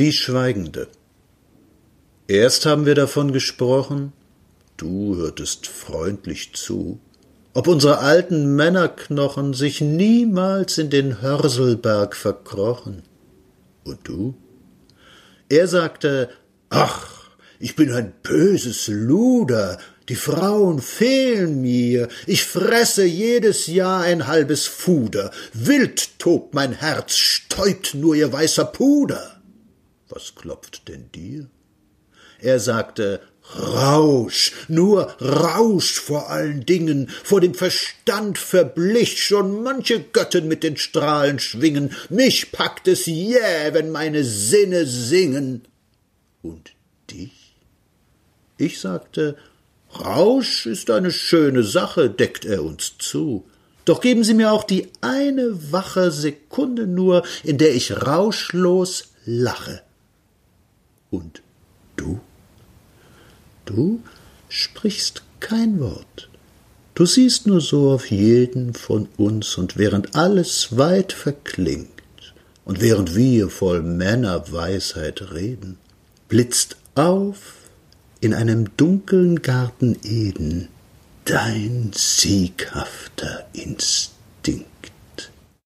Die Schweigende. Erst haben wir davon gesprochen, du hörtest freundlich zu, ob unsere alten Männerknochen sich niemals in den Hörselberg verkrochen. Und du? Er sagte, ach, ich bin ein böses Luder, die Frauen fehlen mir, ich fresse jedes Jahr ein halbes Fuder, wild tobt mein Herz, stäubt nur ihr weißer Puder. Was klopft denn dir? Er sagte, Rausch, nur Rausch vor allen Dingen, vor dem Verstand verblich schon manche Göttin mit den Strahlen schwingen, mich packt es jäh, wenn meine Sinne singen. Und dich? Ich sagte, Rausch ist eine schöne Sache, deckt er uns zu. Doch geben Sie mir auch die eine wache Sekunde nur, in der ich rauschlos lache. Und du? Du sprichst kein Wort. Du siehst nur so auf jeden von uns, und während alles weit verklingt, und während wir voll Männerweisheit reden, blitzt auf in einem dunklen Garten Eden dein sieghafter Instinkt.